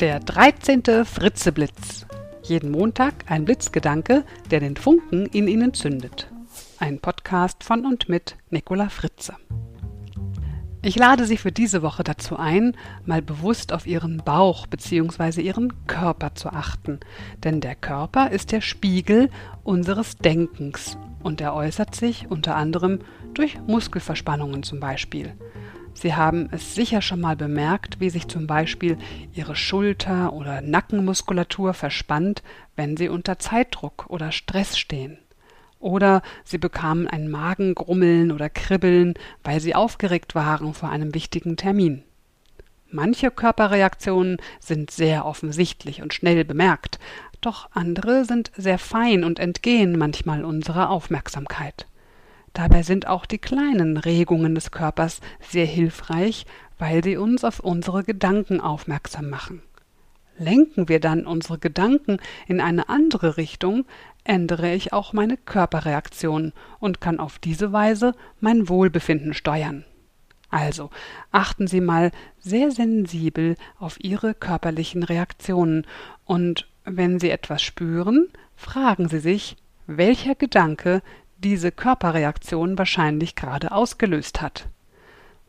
Der 13. Fritzeblitz. Jeden Montag ein Blitzgedanke, der den Funken in Ihnen zündet. Ein Podcast von und mit Nicola Fritze. Ich lade Sie für diese Woche dazu ein, mal bewusst auf Ihren Bauch bzw. Ihren Körper zu achten. Denn der Körper ist der Spiegel unseres Denkens und er äußert sich unter anderem durch Muskelverspannungen zum Beispiel. Sie haben es sicher schon mal bemerkt, wie sich zum Beispiel Ihre Schulter- oder Nackenmuskulatur verspannt, wenn Sie unter Zeitdruck oder Stress stehen. Oder Sie bekamen ein Magengrummeln oder Kribbeln, weil Sie aufgeregt waren vor einem wichtigen Termin. Manche Körperreaktionen sind sehr offensichtlich und schnell bemerkt, doch andere sind sehr fein und entgehen manchmal unserer Aufmerksamkeit. Dabei sind auch die kleinen Regungen des Körpers sehr hilfreich, weil sie uns auf unsere Gedanken aufmerksam machen. Lenken wir dann unsere Gedanken in eine andere Richtung, ändere ich auch meine Körperreaktion und kann auf diese Weise mein Wohlbefinden steuern. Also achten Sie mal sehr sensibel auf Ihre körperlichen Reaktionen und wenn Sie etwas spüren, fragen Sie sich, welcher Gedanke diese Körperreaktion wahrscheinlich gerade ausgelöst hat.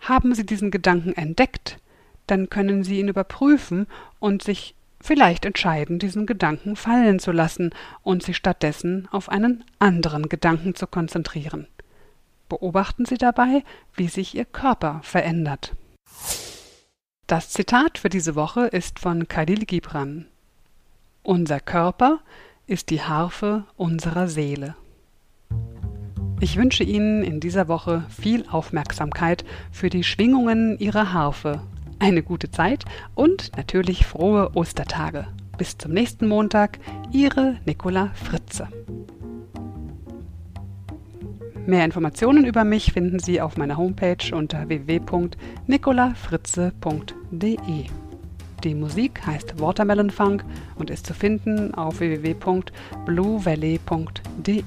Haben Sie diesen Gedanken entdeckt, dann können Sie ihn überprüfen und sich vielleicht entscheiden, diesen Gedanken fallen zu lassen und sich stattdessen auf einen anderen Gedanken zu konzentrieren. Beobachten Sie dabei, wie sich Ihr Körper verändert. Das Zitat für diese Woche ist von Khalil Gibran. Unser Körper ist die Harfe unserer Seele. Ich wünsche Ihnen in dieser Woche viel Aufmerksamkeit für die Schwingungen Ihrer Harfe, eine gute Zeit und natürlich frohe Ostertage. Bis zum nächsten Montag, Ihre Nicola Fritze. Mehr Informationen über mich finden Sie auf meiner Homepage unter www.nicolafritze.de. Die Musik heißt Watermelon Funk und ist zu finden auf www.bluevalley.de.